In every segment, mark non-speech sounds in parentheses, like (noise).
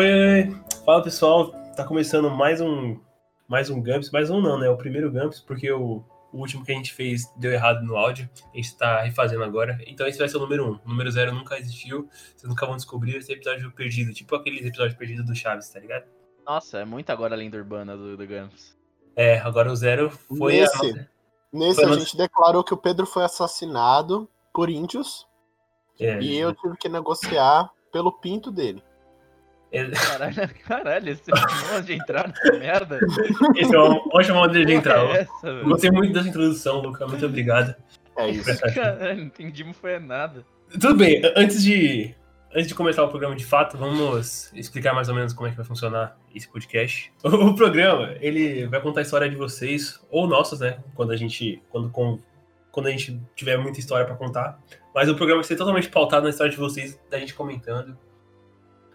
Oi, fala pessoal, tá começando mais um mais um Gumps, mais um não, né? O primeiro Gumps, porque o, o último que a gente fez deu errado no áudio, a gente tá refazendo agora. Então esse vai ser o número um. O número zero nunca existiu, vocês nunca vão descobrir esse episódio perdido, tipo aqueles episódios perdidos do Chaves, tá ligado? Nossa, é muito agora a lenda urbana do, do Gumps. É, agora o zero foi Nesse, a nesse Foi a nossa- gente declarou que o Pedro foi assassinado por índios É, e eu tive que negociar pelo pinto dele. É- Caralho, (laughs) caralho, esse (laughs) monte de entrar nessa merda. esse é uma ótima maneira de entrar. É essa? Gostei muito dessa introdução, Luca, muito obrigado. É isso. (laughs) Caralho, não entendi, não foi nada. Tudo bem, antes de, antes de começar o programa de fato, vamos explicar mais ou menos como é que vai funcionar esse podcast. O, o programa, ele vai contar a história de vocês, ou nossas, né? Quando a gente, quando, com, quando a gente tiver muita história pra contar. Mas o programa vai ser totalmente pautado na história de vocês, da gente comentando.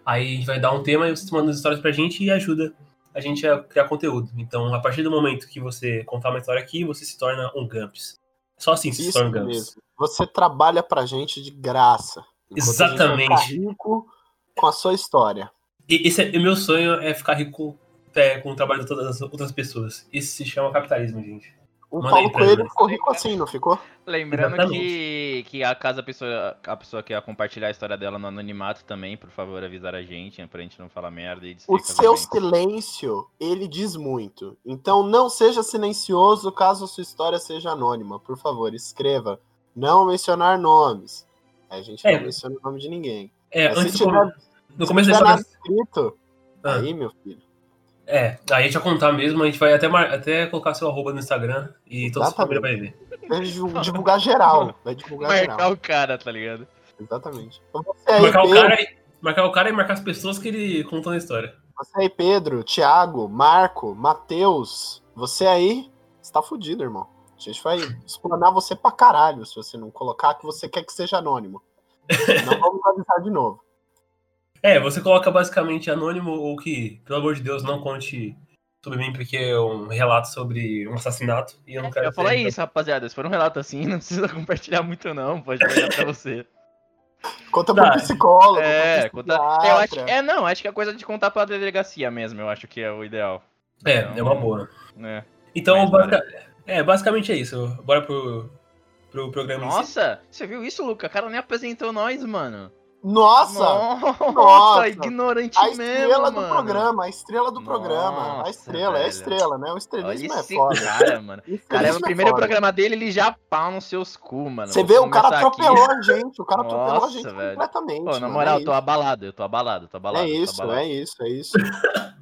Aí a gente vai dar um tema e vocês mandam as histórias pra gente e ajuda a gente a criar conteúdo. Então, a partir do momento que você contar uma história aqui, você se torna um Gumps. Só assim se Isso torna um Gumps. mesmo. Você trabalha pra gente de graça. Exatamente. Rico com a sua história. E esse é, o meu sonho é ficar rico é, com o trabalho de todas as outras pessoas. Isso se chama capitalismo, gente. O Manda Paulo Coelho nós. ficou rico assim, não ficou? Lembrando Exatamente. que, que a caso a pessoa, a pessoa quer compartilhar a história dela no anonimato também, por favor, avisar a gente, pra gente não falar merda e O seu silêncio, ele diz muito. Então não seja silencioso caso a sua história seja anônima. Por favor, escreva. Não mencionar nomes. A gente É. não menciona o nome de ninguém. É, Mas antes se de tiver, no se começo tiver nada escrito, Ah. aí, meu filho. É, aí a gente vai contar mesmo, a gente vai até, mar- até colocar seu arroba no Instagram e toda a sua família vai ver. Vai divu- divulgar geral. Vai divulgar Marcar geral. o cara, tá ligado? Exatamente. Então você aí, Marcar o, Pedro, cara, e- marcar o cara e marcar as pessoas que ele contou na história. você aí, Pedro, Thiago, Marco, Matheus. Você aí, você tá fudido, irmão. A gente vai explanar você pra caralho se você não colocar que você quer que seja anônimo. (laughs) Não vamos avisar de novo. É, você coloca basicamente anônimo ou que, pelo amor de Deus, não conte sobre mim, porque é um relato sobre um assassinato e eu não Eu quero falar ser- isso, rapaziada. Se for um relato assim, (laughs) não precisa compartilhar muito, não. Pode pegar pra você. Conta Tá. pro psicólogo. É, conta... eu acho, é, não, acho que é coisa de contar pra delegacia mesmo, eu acho que é o ideal. É, Então, é uma boa. né? Então, é, basicamente é isso. Bora pro, pro programa em si. Nossa, você viu isso, Luca? O cara nem apresentou nós, mano. Nossa! Nossa, Nossa. ignorante A mesmo, estrela do programa, a estrela do programa. A Nossa, estrela, é a estrela, né? O Olha estrelismo é esse foda. cara, mano. (laughs) O Cara, é o estrelismo primeiro foda. programa dele, ele já pau nos seus cu, mano. Você Vou vê, o cara começar aqui. atropelou a gente. O cara atropelou a Nossa, gente velho. completamente. Pô, na mano, moral, é eu tô abalado, eu tô abalado, tô abalado. É isso, abalado. é isso, é isso. (laughs)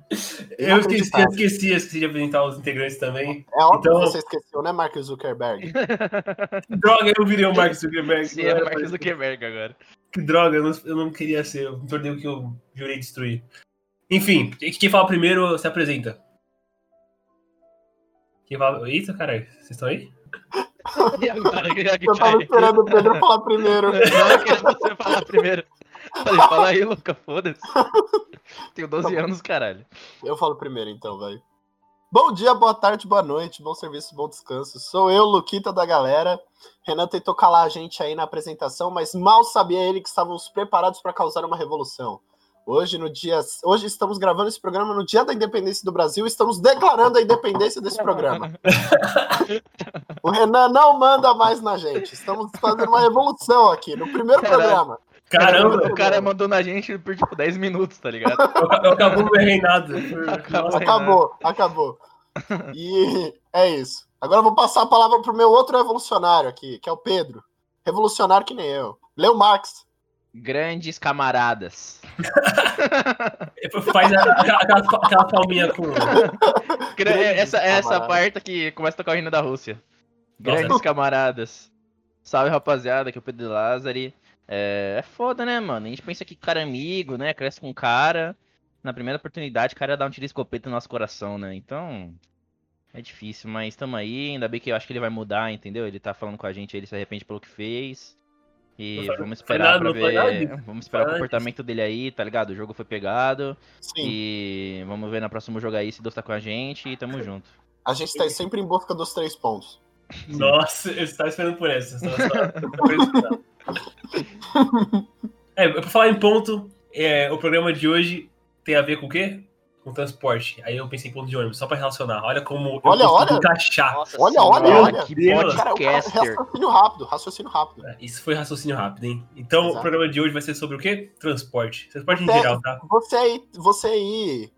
Eu esqueci, Inacreditável. esqueci, esqueci de apresentar os integrantes também. É óbvio Então- que você esqueceu, né, Mark Zuckerberg? (laughs) Droga, eu virei o Mark Zuckerberg. Sim, Não é o Mark Zuckerberg agora. Que droga, eu não, eu não queria ser. Eu tornei o que eu jurei destruir. Enfim, quem fala primeiro se apresenta. Quem fala. Eita, caralho, vocês estão aí? (laughs) E agora, que Eu tava esperando o Pedro falar primeiro. (laughs) Eu queria você falar primeiro. Falei, fala aí, Luca, foda-se. Tenho 12 anos, caralho. Eu falo primeiro, então, vai. Bom dia, boa tarde, boa noite, bom serviço, bom descanso. Sou eu, Luquita da galera. Renan tentou calar a gente aí na apresentação, mas mal sabia ele que estávamos preparados para causar uma revolução. Hoje, no dia, hoje estamos gravando esse programa no dia da independência do Brasil, e estamos declarando a independência desse programa. (laughs) O Renan não manda mais na gente. Estamos fazendo uma revolução aqui no primeiro Caralho. programa. Caramba, O cara mandou na gente por tipo 10 minutos, tá ligado? (laughs) acabou meu reinado. Acabou. Nossa, Acabou, acabou. (laughs) E é isso. Agora eu vou passar a palavra pro meu outro revolucionário aqui, que é o Pedro. Revolucionário que nem eu. Leu Marx. Grandes camaradas. (laughs) Faz aquela, palminha com. É, Essa, é essa parte que começa a tocar o hino da Rússia. Nossa. Grandes camaradas. Salve, rapaziada, aqui é o Pedro Lázari. É, é foda, né, mano? A gente pensa que cara é amigo, né? Cresce com o cara. Na primeira oportunidade, o cara dá um tiro de escopeta no nosso coração, né? Então. É difícil, mas tamo aí. Ainda bem que eu acho que ele vai mudar, entendeu? Ele tá falando com a gente, ele se arrepende pelo que fez. E Não vamos esperar nada, ver. Vamos esperar o comportamento dele aí, tá ligado? O jogo foi pegado. Sim. E vamos ver no próximo jogo aí se Deus tá com a gente e tamo junto. A gente tá sempre em busca dos três pontos. Nossa, eu estava esperando por essa. só-. (laughs) (laughs) É, pra falar em ponto, é, o programa de hoje tem a ver com o quê? Com transporte. Aí eu pensei em ponto de ônibus, só pra relacionar. Olha como Olha, eu olha. encaixar. Nossa Olha, senhora, olha, olha. que podcaster. raciocínio rápido, raciocínio rápido. É, Isso foi raciocínio rápido, hein? Então, Exato. o programa de hoje vai ser sobre o quê? Transporte. Transporte em Você- geral, tá? Você aí, você aí,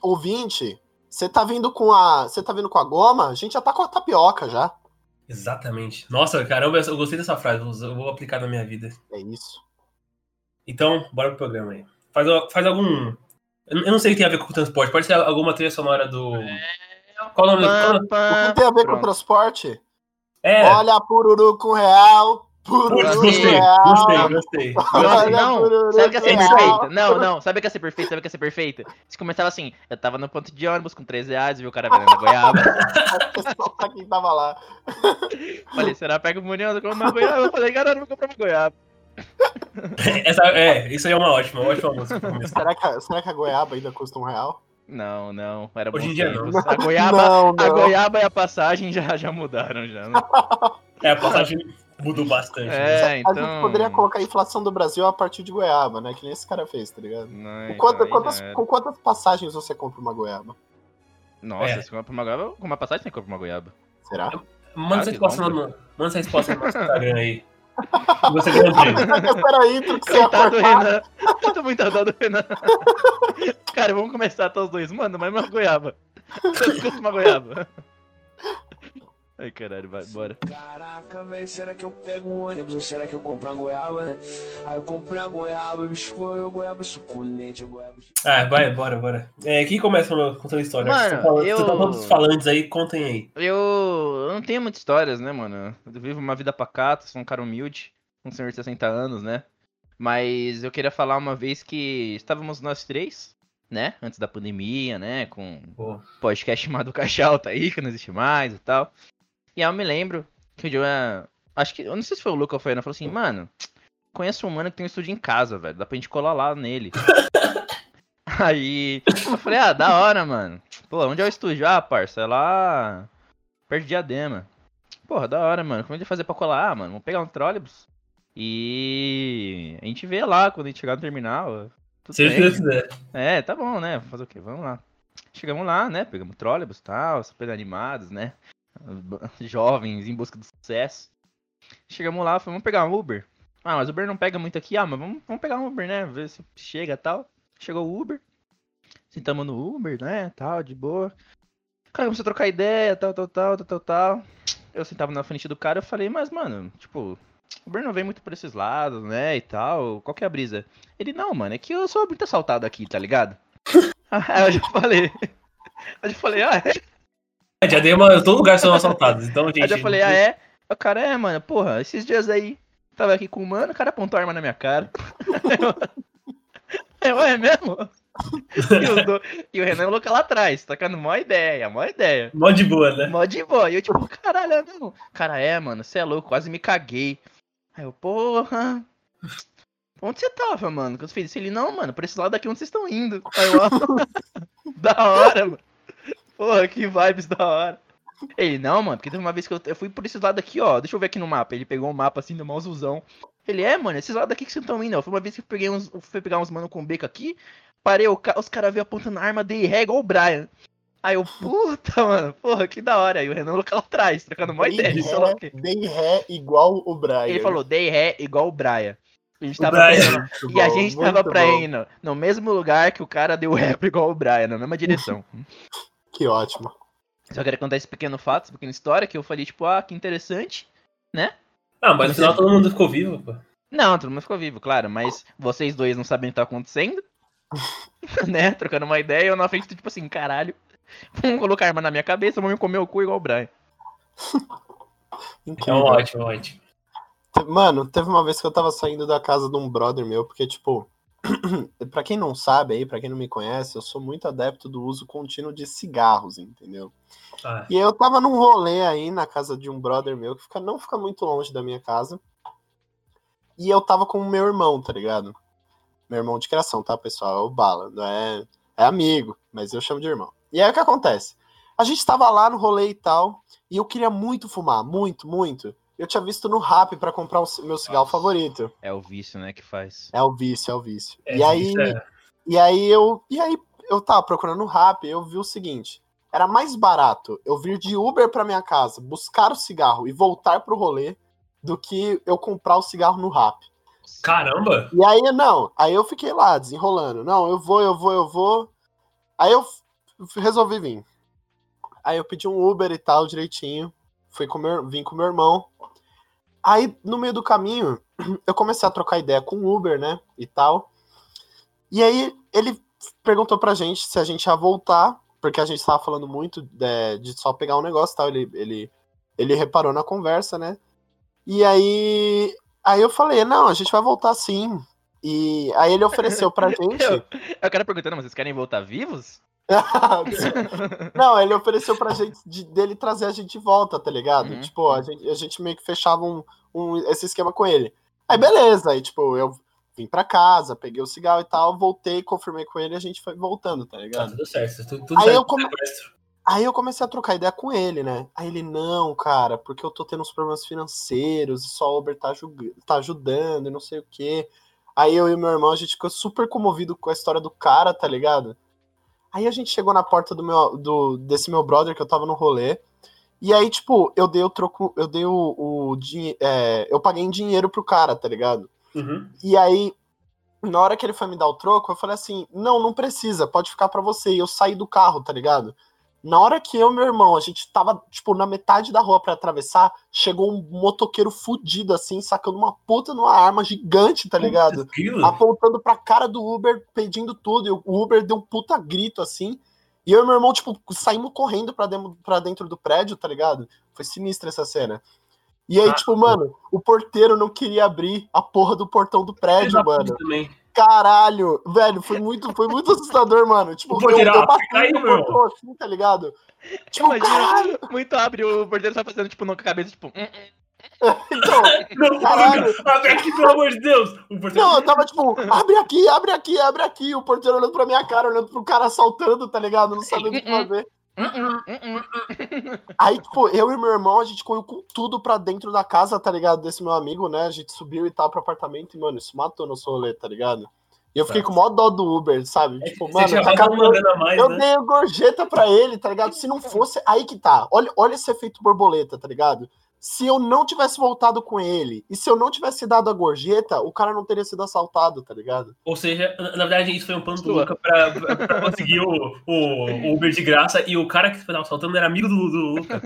ouvinte, você tá vindo com a. Você tá vindo com a goma? A gente já tá com a tapioca já. Exatamente. Nossa, caramba, eu gostei dessa frase. eu vou aplicar na minha vida. É isso. Então, bora pro programa aí. Faz, faz algum. Eu não sei o que tem a ver com o transporte. Pode ser alguma trilha sonora do. Qual o nome do. O que tem a ver com Pronto. transporte? É, Olha, pururu com real. Gostei, gostei, gostei. Não, sabe o que ia ser perfeita? Não, não, sabe o que ia ser perfeito? Sabe o que ia ser perfeito? Se começava assim, eu tava no ponto de ônibus com 13 reais, viu o cara vendendo goiaba. Só pra quem tava lá. (laughs) Falei, será pega o Munião, eu compro uma goiaba? Eu falei, cara, eu não vou comprar uma goiaba. (laughs) Essa, é, isso aí é uma ótima, uma ótima música. Será que, a, será que a goiaba ainda custa um real? Não, não, era Hoje em dia tempos. não. A goiaba, não, a não. goiaba e a passagem já, já mudaram, já. Né? É, a passagem mudou bastante. né? É, A então... gente poderia colocar a inflação do Brasil a partir de goiaba, né? Que nem esse cara fez, tá ligado? Não, Com, então quantas, era. com quantas passagens você compra uma goiaba? Nossa, É. se compra uma goiaba, com uma passagem você compra uma goiaba. Será? Manda essa Ah, resposta no, manda essa resposta no nosso Instagram aí. (laughs) Você ganha prêmio. Espera aí, intro que você ia Coitado do. Renan. Eu (laughs) tô muito dó do Renan. (laughs) Cara, vamos começar até os dois. Mano, mas uma goiaba. Custa uma goiaba? Ai, caralho, vai, bora. Caraca, velho, será que eu pego um ônibus ou será que eu compro uma goiaba, né? Aí eu comprei uma goiaba, biscoito, goiaba suculente, goiaba... Ah, vai, bora, bora. É, quem começa contando a história? Mano, Você tá falando- eu- Você tá todos os falantes aí, contem aí. Eu, eu não tenho muitas histórias, né, mano? Eu vivo uma vida pacata, sou um cara humilde, um senhor de 60 anos, né? Mas eu queria falar uma vez que estávamos nós três, né? Antes da pandemia, né? Com Pô, podcast chamado Cachal, tá aí, que não existe mais e tal. E aí eu me lembro que o João. Acho que. Eu não sei se foi o Luca ou foi a Ana, falou assim, mano, conheço um mano que tem um estúdio em casa, velho. Dá pra gente colar lá nele. (laughs) aí eu falei, ah, da hora, mano. Pô, onde é o estúdio? Ah, parça, é lá. Perto de diadema. Porra, da hora, mano. Como a gente vai fazer pra colar? Ah, mano, vamos pegar um trólebus. E a gente vê lá quando a gente chegar no terminal. Tudo se. Deus quiser. É, tá bom, né? Fazer o quê? Vamos lá. Chegamos lá, né? Pegamos trólebus e tal, super animados, né? (laughs) Jovens em busca do sucesso. Chegamos lá, falamos, vamos pegar um Uber. Ah, mas o Uber não pega muito aqui. Ah, mas vamos, vamos pegar um Uber, né? Ver se chega tal. Chegou o Uber. Sentamos no Uber, né? Tal, de boa. Cara começou a trocar ideia, tal, tal, tal, tal, tal, tal. Eu sentava na frente do cara e falei, mas, mano, tipo, o Uber não vem muito por esses lados, né? E tal. Qual que é a brisa? Ele, não, mano, é que eu sou muito assaltado aqui, tá ligado? (laughs) Aí eu já falei. (laughs) Eu já falei, ah, é? É, Diadema, todo lugar são assaltados. Então, gente. Aí eu falei, ah, é? O cara, é, mano, porra, esses dias aí, tava aqui com o mano, o cara apontou a arma na minha cara. (laughs) Eu, é mesmo? (laughs) E, do- e o Renan louco lá atrás, tacando mó ideia, mó ideia. Mó de boa, né? Mó de boa. E eu, tipo, caralho, é mesmo? Cara, é, mano, você é louco, quase me caguei. Aí eu, porra. Onde você tava, mano? Que eu fiz ele, não, mano, pra esse lado daqui onde vocês estão indo. Aí eu, ó, (laughs) da hora, mano. Porra, que vibes da hora. Ele, não, mano, porque teve uma vez que eu, eu fui por esse lado aqui, ó. Deixa eu ver aqui no mapa. Ele pegou um mapa assim, do mauzuzão. Ele, é, mano, esses lados aqui que vocês estão indo, ó. Foi uma vez que eu peguei uns. eu fui pegar uns mano com beco aqui. Parei, o ca- os caras veio apontando a arma, dei ré igual o Brian. Aí eu, puta, mano, porra, que da hora. Aí o Renan louco lá atrás, trocando uma Dei ideia. sei lá o ré, quê. dei ré igual o Brian. Ele falou, dei ré igual o Brian. A gente tava Brian. E a bom, gente muito tava pra bom. ir no, no mesmo lugar que o cara deu rap (laughs) igual o Brian, na mesma direção. Que ótimo. Só queria contar esse pequeno fato, essa pequena história, que eu falei, tipo, ah, que interessante. Ah, mas no final todo mundo ficou vivo, pô. Não, todo mundo ficou vivo, claro, mas vocês dois não sabem o que tá acontecendo. (laughs) né? Trocando uma ideia, eu na frente, tipo assim, caralho. Vamos colocar arma na minha cabeça, vamos me comer o cu igual o Brian. É Incrível. um ótimo, ótimo. Mano, teve uma vez que eu tava saindo da casa de um brother meu, porque, tipo, (clears throat) pra quem não sabe aí, pra quem não me conhece, eu sou muito adepto do uso contínuo de cigarros, entendeu? Ah, E eu tava num rolê aí na casa de um brother meu, que fica, não fica muito longe da minha casa. E eu tava com o meu irmão, tá ligado? Meu irmão de criação, tá, pessoal? É o Bala, não é, é amigo, mas eu chamo de irmão. E aí o que acontece? A gente tava lá no rolê e tal, e eu queria muito fumar, muito, muito. Eu tinha visto no Rap pra comprar o meu cigarro Nossa. favorito. É o vício, né, que faz. É o vício, é o vício. é, e aí, é- E aí eu. E aí eu tava procurando no rap, eu vi o seguinte. Era mais barato eu vir de Uber pra minha casa, buscar o cigarro e voltar pro rolê do que eu comprar o cigarro no rap. Caramba! E aí, não, aí eu fiquei lá, desenrolando. Não, eu vou, eu vou, eu vou. Aí eu resolvi vir. Aí eu pedi um Uber e tal, direitinho. Fui com meu, vim com meu irmão. Aí, no meio do caminho, (clears throat) eu comecei a trocar ideia com o Uber, né? E tal. E aí, ele perguntou pra gente se a gente ia voltar, porque a gente tava falando muito é, de só pegar um negócio e tal. Ele, ele, ele reparou na conversa, né? E aí, aí eu falei, não, a gente vai voltar sim. E aí ele ofereceu pra (laughs) gente. Eu, eu quero perguntando, mas vocês querem voltar vivos? (laughs) não, ele ofereceu pra gente de- dele trazer a gente de volta, tá ligado? Uhum. Tipo, a gente, a gente meio que fechava um, um- esse esquema com ele. Aí beleza, aí tipo, eu vim pra casa, peguei o cigarro e tal, voltei, confirmei com ele e a gente foi voltando, tá Tá ligado? tudo certo. Tudo, tudo Aí certo. eu come-. Aí eu comecei a trocar ideia com ele, né? Aí ele, não, cara, porque eu tô tendo uns problemas financeiros e só o Uber tá, tá ajudando e não sei o quê. Aí eu e meu irmão, a gente ficou super comovido com a história do cara, tá ligado? Aí a gente chegou na porta do meu, do, desse meu brother que eu tava no rolê. E aí, tipo, eu dei o troco, eu dei o, o é, eu paguei em dinheiro pro cara, tá ligado? Uhum. E aí, na hora que ele foi me dar o troco, eu falei assim: não, não precisa, pode ficar pra você. E eu saí do carro, tá ligado? Na hora que eu e meu irmão, a gente tava, tipo, na metade da rua pra atravessar, chegou um motoqueiro fudido, assim, sacando uma puta numa arma gigante, tá ligado? Apontando pra cara do Uber, pedindo tudo. E o Uber deu um puta grito, assim. E eu e meu irmão, tipo, saímos correndo pra dentro, pra dentro do prédio, tá ligado? Foi sinistra essa cena. E aí, Ah, tipo, mano, o porteiro não queria abrir a porra do portão do prédio, mano. Também. Caralho, velho, foi muito, foi muito assustador, mano. Tipo, O porteiro, eu, eu ah, bati aí, portão assim, tá ligado? Tipo, Imagina, caralho, muito abre, o porteiro só fazendo, tipo, não com a cabeça, tipo... "Hum, hum". então, (laughs) Não, Caralho. abre aqui, pelo amor de Deus! O porteiro- não, eu (laughs) tava tipo, abre aqui, abre aqui, abre aqui. O porteiro olhando pra minha cara, olhando pro cara assaltando, tá ligado? Não sabendo o que (laughs) fazer. (laughs) Aí, tipo, eu e meu irmão, a gente correu com tudo pra dentro da casa, tá ligado? Desse meu amigo, né? A gente subiu e tal pro apartamento e, mano, isso matou nosso rolê, tá ligado? E eu fiquei com o maior dó do Uber, sabe? Tipo, Você mano, a mais, eu né? dei gorjeta pra ele, tá ligado? Se não fosse. Aí que tá. Olha, olha esse efeito borboleta, tá ligado? Se eu não tivesse voltado com ele e se eu não tivesse dado a gorjeta, o cara não teria sido assaltado, tá ligado? Ou seja, na verdade, isso foi um plano do. Luca pra, pra- pra conseguir o, o, o Uber de graça e o cara que estava assaltando era amigo do, do Luca.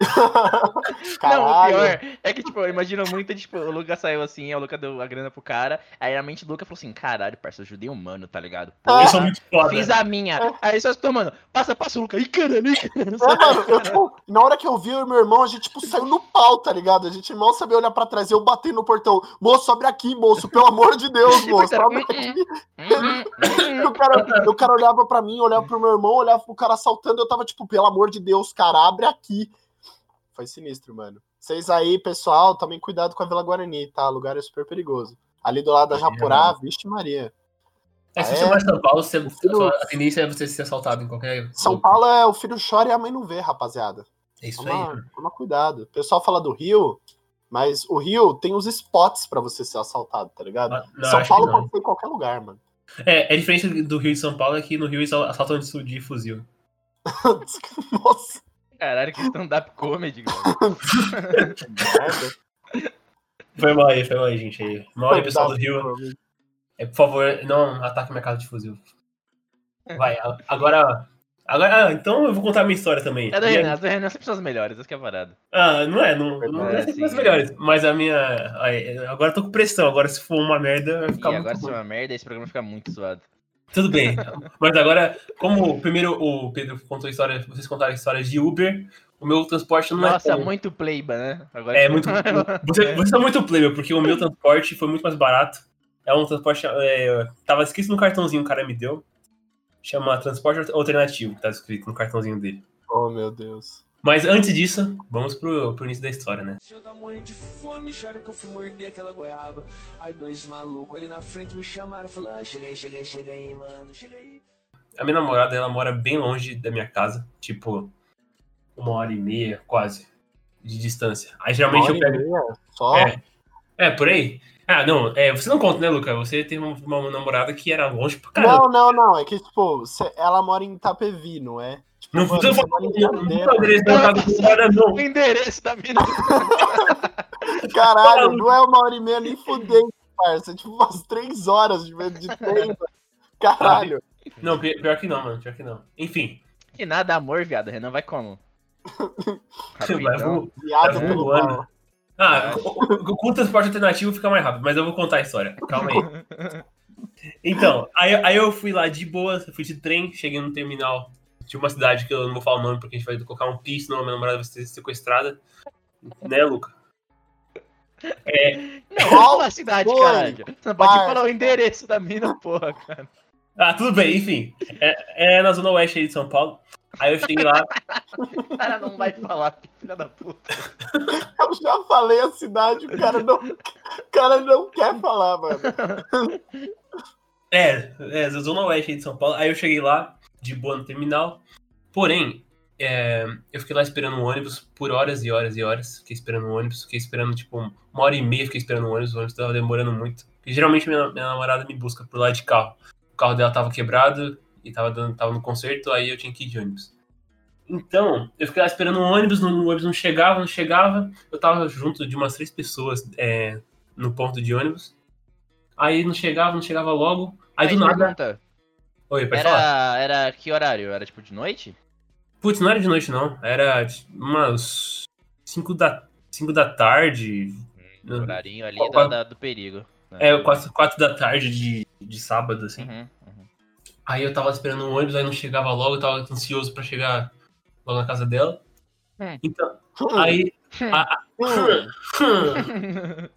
(laughs) Não, o Caralho. pior é que, tipo, eu imagino muito, tipo, o Luca saiu assim, o Luca deu a grana pro cara, aí a mente do Luca falou assim, caralho, parça, eu ajudei um mano, tá ligado? Ah, Eu sou muito foda. Fiz a minha. Aí só estou, mano, passa, passa o Luca. Ih, caralho, ih, caralho. É, mano, eu, tipo, na hora que eu vi e meu irmão, a gente, tipo, saiu no pau, tá ligado? A gente mal sabia olhar pra trás. Eu bati no portão. Moço, abre aqui, moço, pelo amor de Deus, (laughs) moço, abre aqui. E (laughs) o cara, o cara olhava pra mim, olhava pro meu irmão, olhava pro cara assaltando. Eu tava, tipo, pelo amor de Deus, cara, abre aqui. Foi sinistro, mano. Vocês aí, pessoal, tomem cuidado com a Vila Guarani, tá? O lugar é super perigoso. Ali do lado da Japurá, vixe Maria. É, se É. você vai em São Paulo, você, filho- a tendência é você ser assaltado em qualquer. São Paulo é o filho chora e a mãe não vê, rapaziada. É isso Toma, aí. toma cuidado. O pessoal fala do Rio, mas o Rio tem os spots pra você ser assaltado, tá ligado? Ah, não, São Paulo pode ser em qualquer lugar, mano. É, é diferente do Rio e São Paulo, é que no Rio eles assaltam de, de fuzil. (laughs) Nossa, Caralho, que stand-up comedy, (laughs) merda. Foi mal aí, foi mal aí, gente. Aí. Mal aí, pessoal do Rio. É, por favor, não ataque minha casa de fuzil. Vai, agora. Agora, ah, então eu vou contar a minha história também. É do Minha- Renan, as do Renan sempre são as melhores, essa que é a parada. Ah, não é, não, não É, é, sim, as é. melhores. Mas a minha. Agora eu tô com pressão. Agora, se for uma merda, vai E ficar agora muito se bom. é uma merda, esse programa fica muito zoado. Tudo bem. Mas agora, como primeiro o Pedro contou história, vocês contaram histórias de Uber, o meu transporte não Nossa, é tão... muito playba, né? Agora É muito. (laughs) Você, você é muito player, porque o meu transporte foi muito mais barato. É um transporte. É, tava escrito no cartãozinho que o cara me deu. Chama transporte alternativo, que tá escrito no cartãozinho dele. Oh, meu Deus. Mas antes disso, vamos pro, pro início da história, né? Eu tava morrendo de fome, chora que eu fui morder aquela goiaba. Aí dois malucos ali na frente me chamaram, falaram, ah, chega aí, chega aí, chega aí, mano, chega aí. A minha namorada, ela mora bem longe da minha casa, tipo, uma hora e meia, quase, de distância. Aí geralmente Uma eu hora e pego. meia, Só? É. É, por aí. Ah, não, é, você não conta, né, Luca? Você tem uma, uma namorada que era longe pra caramba. Não, não, não. É que, tipo, cê- ela mora em Itapevi, não é? Tipo, Não precisa falar. O endereço da mina. Caralho, não é uma hora e meia nem fudendo, parça. É tipo umas três horas de, de trem, mano. Caralho. Não, pi- pior que não, mano. Pior que não. Enfim, Que nada, amor, viado. Renan vai como? (laughs) vai, Rapidão. Viado pelo voando. Ah, com, com- com o transporte alternativo fica mais rápido, mas eu vou contar a história. Calma aí. Então, aí, aí eu fui lá de boa, fui de trem, cheguei no terminal de uma cidade que eu não vou falar o nome porque a gente vai colocar um pis, senão a minha namorada vai ser sequestrada. Né, Luca? Não, Qual a cidade, caralho. Você não pode falar o endereço da mina, porra, cara. Ah, tudo bem, enfim. É, é na zona oeste aí de São Paulo. Aí eu cheguei lá, O cara não vai falar, filha da puta. Eu já falei a cidade, o cara não, o cara não quer falar, mano. É, é, Zona Oeste aí de São Paulo. Aí eu cheguei lá, de boa no terminal. Porém, é, eu fiquei lá esperando o ônibus por horas e horas e horas. Fiquei esperando o ônibus, fiquei esperando, tipo, uma hora e meia, fiquei esperando o ônibus. O ônibus tava demorando muito. Porque geralmente minha, minha namorada me busca por lá de carro. O carro dela tava quebrado e tava, dando, tava no concerto, aí eu tinha que ir de ônibus. Então, eu fiquei lá esperando o ônibus, o ônibus não chegava, não chegava. Eu tava junto de umas três pessoas é, no ponto de ônibus. Aí não chegava, não chegava logo. Aí do nada. pergunta, Oi, pode falar. era, era que horário? Era tipo de noite? Putz, não era de noite, não. Era tipo, umas 5 da, cinco da tarde. O Uhum. horarinho ali Qual- da, do perigo. né? É, quase 4 da tarde de, de sábado, assim. Uhum. Aí eu tava esperando o ônibus, aí não chegava logo, eu tava ansioso pra chegar logo na casa dela. Hum. Então, aí. a- a- Hum,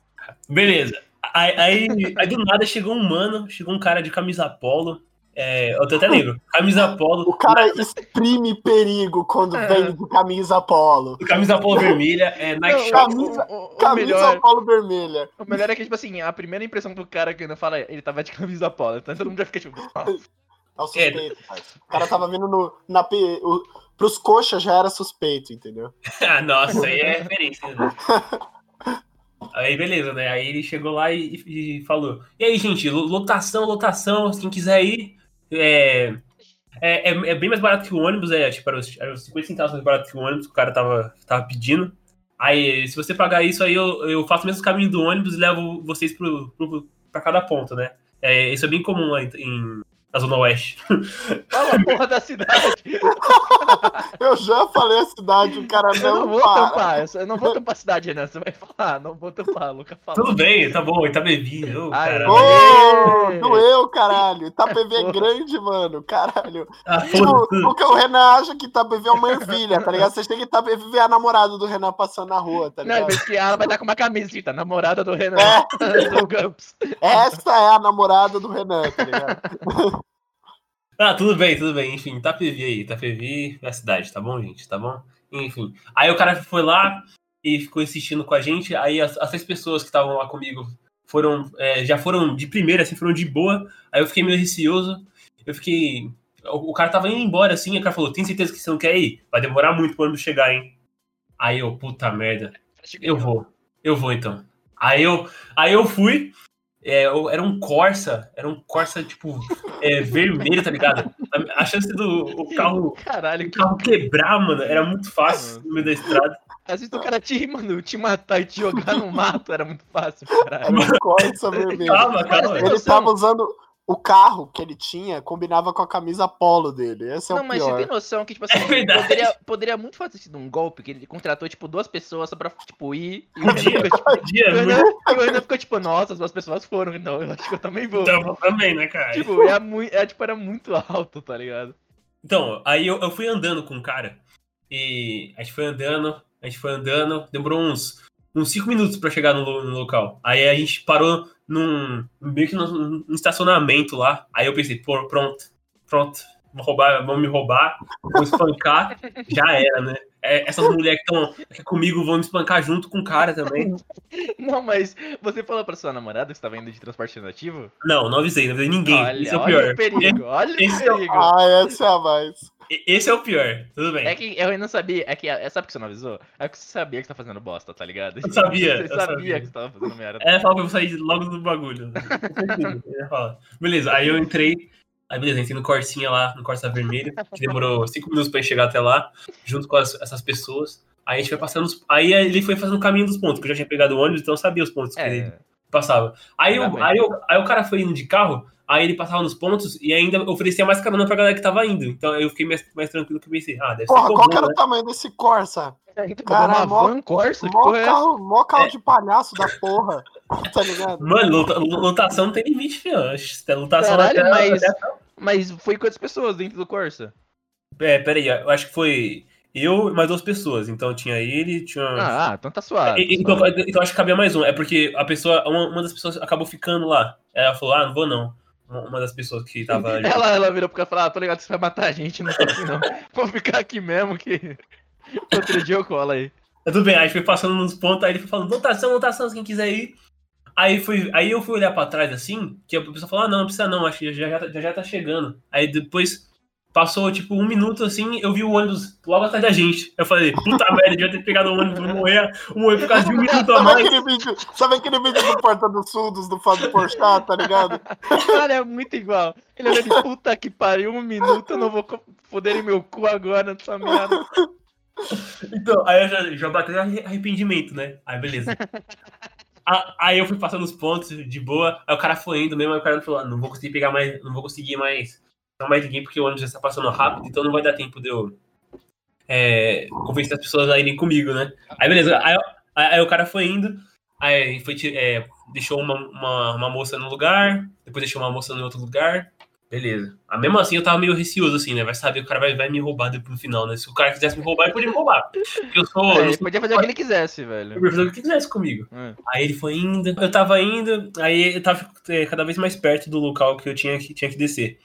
Beleza. Aí, aí, aí do nada chegou um mano, chegou um cara de camisa polo. É, eu tô até lembro. Camisa polo. o cara exprime perigo quando É. vem de camisa polo. Camisa polo vermelha, é, Nike Não, Shop. Camisa- o, o- o Camisa melhor, polo vermelha. o melhor é que, tipo assim, a primeira impressão do cara que ainda fala é ele tava de camisa polo. Então todo mundo já fica tipo. (laughs) "Ah, É o suspeito, parça. O cara tava vindo no, na. O, pros coxas já era suspeito, entendeu? (laughs) Ah, nossa, aí é referência. Né? Aí beleza, né? Aí ele chegou lá e, e falou: E aí, gente, lo- lotação, lotação, quem quiser ir. É, é, é, é bem mais barato que o ônibus, é tipo, era os, era os 50 centavos mais barato que o ônibus que o cara tava, tava pedindo. Aí, se você pagar isso aí, eu, eu faço o mesmo caminho do ônibus e levo vocês pro, pro, pra cada ponto, né? É, isso é bem comum lá em, em- na Zona Oeste. Fala a porra da cidade. (laughs) Eu já falei a cidade, o cara Eu não não vou para. tampar, eu não vou tampar a cidade, Renan. Você vai falar, não vou tampar, Luca fala. Tudo bem, tá bom, Itabebi. Ô, Ai, caralho. Ô, doeu, caralho. Itapevi é grande, mano. Caralho. Ah, o que o Renan acha que Itapevi é uma ervilha, tá ligado? Você chega em Itapevi vê a namorada do Renan passando na rua, tá Não, ligado? mas que ela vai estar com uma camiseta, namorada do Renan. É. (laughs) do Gumps. Essa é a namorada do Renan, tá ligado? (laughs) Ah, tudo bem, tudo bem. Enfim, Itapevi aí. Itapevi é a cidade, tá bom, gente? Tá bom? Enfim. Aí o cara foi lá e ficou insistindo com a gente. Aí as, as três pessoas que estavam lá comigo foram, é, já foram de primeira, assim, foram de boa. Aí eu fiquei meio receoso. Eu fiquei. O, o cara tava indo embora, assim, e o cara falou: Tem certeza que você não quer ir? Vai demorar muito pro ônibus chegar, hein? Aí eu, puta merda. Eu vou. Eu vou então. Aí eu, aí eu fui. É, eu- era um Corsa. Era um Corsa, tipo, é, vermelho, tá ligado? A, a chance do o carro, Caralho, o que... carro quebrar, mano, era muito fácil no meio da estrada. às vezes o cara te, mano, te matar e te jogar no mato era muito fácil, caralho. Era um Corsa vermelho. Calma, calma. Ele tava usando o carro que ele tinha, combinava com a camisa polo dele. Esse é Não, o mas você pior. tem noção que, tipo assim, É poderia, poderia muito ter sido um golpe, que ele contratou, tipo, duas pessoas só pra, tipo, ir. E o Renan ficou, tipo, podia, (laughs) o. Renan, e o Renan ficou, tipo, nossa, as duas pessoas foram, então eu acho que eu também vou. Então, também, né, cara? Tipo, é, muito, é, tipo, era muito alto, tá ligado? Então, aí eu, eu fui andando com o cara. E a gente foi andando, a gente foi andando. Demorou uns, uns cinco minutos pra chegar no, no local. Aí a gente parou num. meio que num, num estacionamento lá. Aí eu pensei, pô, pronto, pronto. Vão roubar, vão me roubar, vão espancar, (laughs) já era, né? É, essas mulheres que estão aqui comigo vão me espancar junto com o cara também. Não, mas você falou pra sua namorada que você tava indo de transporte alternativo? Não, não avisei, não avisei ninguém. olha, Isso é o olha pior. o perigo, olha Esse é o o- perigo. Ah, essa é a mais. esse é o pior. Tudo bem. É que eu ainda não sabia. É que. É, sabe que você não avisou? É que você sabia que você tá fazendo bosta, tá ligado? Eu sabia, (laughs) Você eu sabia, sabia. que você tava fazendo merda. É, fala que eu vou sair logo do bagulho. (laughs) Falar. Beleza, aí eu entrei. Aí beleza, entrei no Corsinha lá, no Corsa Vermelho, que demorou cinco minutos pra gente chegar até lá, junto com as- essas pessoas. Aí a gente foi passando os. Aí ele foi fazendo o caminho dos pontos, porque eu já tinha pegado o ônibus, então eu sabia os pontos que ele É, passava. Aí, eu, aí, eu- aí o cara foi indo de carro, aí ele passava nos pontos e ainda oferecia mais carona pra galera que tava indo. Então eu fiquei mais, mais tranquilo que eu pensei, ah, deve Porra, ser qual comum, que era né? o tamanho desse Corsa? Cara, mó- van Corsa, que Mó porra é essa? carro, mó carro de palhaço da porra. (laughs) (laughs) Tá ligado? Mano, lota- lotação não tem limite, filho. Lotação Caralho, até- mas- até- Mas foi quantas pessoas dentro do Corsa? É, peraí, eu acho que foi eu e mais duas pessoas. Então tinha ele, tinha. Ah, ah, então tá suave. E- então, então acho que cabia mais um. É porque a pessoa, uma, uma das pessoas acabou ficando lá. Ela falou, ah, não vou não. Uma das pessoas que tava (laughs) ali. Ela, ela virou pro cara e falou, ah, tô ligado que você vai matar a gente, não tô aqui não. (laughs) Vou ficar aqui mesmo que outro dia eu colo aí. Tudo bem, aí foi passando nos pontos, aí ele foi falando, lotação, lotação, quem quiser ir. Aí, foi, aí eu fui olhar pra trás assim, que a pessoa falou, ah, não, não precisa não, acho que já, já, já, tá chegando. Aí depois passou tipo um minuto assim, eu vi o ônibus logo atrás da gente. Eu falei, puta (laughs) merda, devia ter pegado o ônibus, vou morrer, vou morrer por causa de um (laughs) minuto a Sabe mais. aquele vídeo, sabe aquele vídeo do Porta dos Fundos do Fábio Porchat, tá ligado? (laughs) Cara, é muito igual. Ele olhou de puta que pariu, um minuto, eu não vou foder em meu cu agora nessa merda. Então, aí eu já, já bateu arre- arrependimento, né? Aí beleza. Aí eu fui passando os pontos de boa, aí o cara foi indo mesmo, aí o cara falou, ah, não vou conseguir pegar mais, não vou conseguir mais, não mais ninguém, porque o ônibus já está passando rápido, então não vai dar tempo de eu é, convencer as pessoas a irem comigo, né? Aí beleza, aí, aí- aí o cara foi indo, aí foi, é, deixou uma, uma, uma moça no lugar, depois deixou uma moça no outro lugar, beleza. Ah, mesmo assim eu tava meio receoso, assim, né? Vai saber, o cara vai, vai me roubar depois no final, né? Se o cara quisesse me roubar, ele podia me roubar. Porque eu sou. (laughs) É, ele sou podia fazer o que ele quisesse, velho. podia fazer o que quisesse comigo. É. Aí ele foi indo, eu tava indo, aí eu tava é, cada vez mais perto do local que eu tinha que, tinha que descer.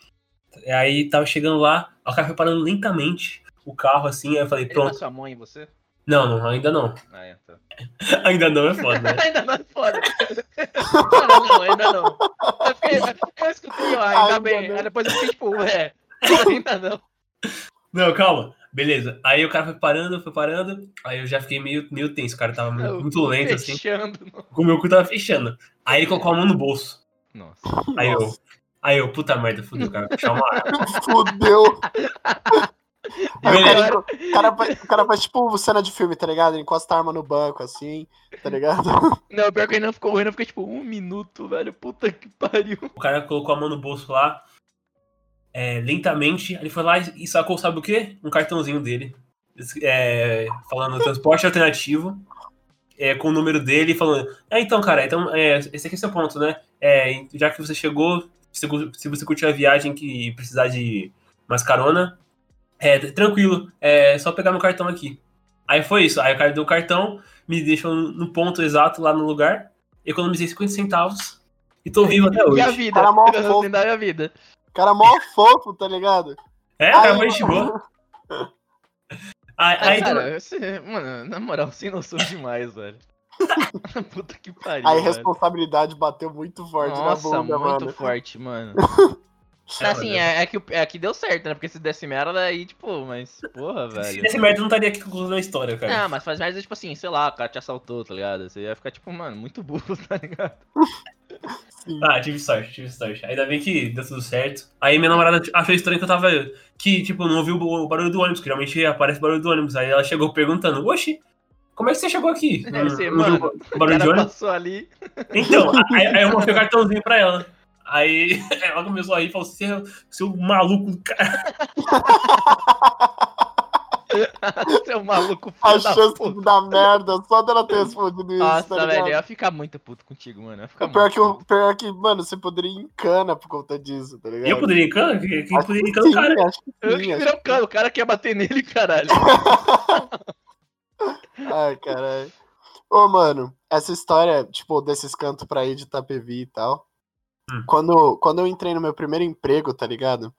Aí tava chegando lá, o cara foi parando lentamente o carro assim, aí eu falei, Ele pronto. passou a mão em você? Não, não, ainda não. Ah, é, tá. (laughs) Ainda não é foda, né? (laughs) ainda não é foda. não, não, ainda não. Eu, fiquei, eu escutei, ó, ainda, Ainda bem. não. Aí depois eu fiquei tipo, é, (laughs) ainda não. Não, calma. Beleza. Aí o cara foi parando, foi parando. Aí eu já fiquei meio, meio tenso. O cara tava muito, muito lento, assim. Fechando. O meu cu tava fechando. Aí ele colocou a mão no bolso. Nossa. Aí eu. Aí eu, puta merda, fudeu, cara. Puxar uma arma. Fudeu. Aí o cara, o cara faz- o cara faz tipo cena de filme, tá ligado? Ele encosta a arma no banco, assim, tá ligado? (laughs) Não, pior que ele não ficou ruim, eu fiquei tipo, um minuto, velho. Puta que pariu. O cara colocou a mão no bolso lá, é, lentamente. Ele foi lá e sacou, sabe o quê? Um cartãozinho dele. é, falando transporte alternativo. é, com o número dele, falando: É, então, cara, então, é, esse aqui é o seu ponto, né? É, já que você chegou, se, se você curtir a viagem que precisar de mais carona, é, tranquilo, é só pegar meu cartão aqui. Aí foi isso. Aí o cara deu o cartão, me deixou no ponto exato lá no lugar, economizei 50 centavos e tô vivo até hoje. E a vida? Cara, mó fofo. assim, minha vida. O cara é mó fofo, tá ligado? É, cara, Aí, foi gente boa. Aí, aí, cara, (laughs) você, mano, na moral, sem noção demais, velho. (laughs) Puta que pariu. Aí a velho. responsabilidade bateu muito forte Nossa, na bunda, muito mano. forte, mano. (laughs) É, assim, é, é que, é que deu certo, né? Porque se desse merda aí, tipo, mas, porra, se velho. desse merda, não estaria aqui concluindo a história, cara. Não, mas faz merda, tipo assim, sei lá, o cara te assaltou, tá ligado? Você ia ficar, tipo, mano, muito burro, (laughs) tá ligado? Sim. Ah, tive sorte, tive sorte. Ainda bem que deu tudo certo. Aí minha namorada achou estranho que eu tava. Que, tipo, não ouviu o barulho do ônibus, que geralmente aparece o barulho do ônibus. Aí ela chegou perguntando: Oxi, como é que você chegou aqui? Deve ser, Não- não viu mano, o O barulho de ônibus? passou ali. Então, (laughs) aí, aí eu mostrei o cartãozinho pra ela. Aí (laughs) ela começou a rir e falou: seu, seu maluco, cara. (laughs) Seu maluco A filho da chance puta. de dar merda só dela ter respondido isso, Nossa, tá velho, eu ia ficar muito puto contigo, mano. Eu ia ficar O pior, muito que, pior que, mano, você poderia ir em cana por conta disso, tá ligado? Eu poderia ir em cana? Quem Acho poderia ir em cana, sim, cara? acho que Eu sim, que acho virei o cara, o cara que ia bater nele, caralho. (laughs) Ai, caralho. Ô, mano, essa história, tipo, desses cantos pra ir de Itapevi e tal. Hum. Quando, quando eu entrei no meu primeiro emprego, tá ligado?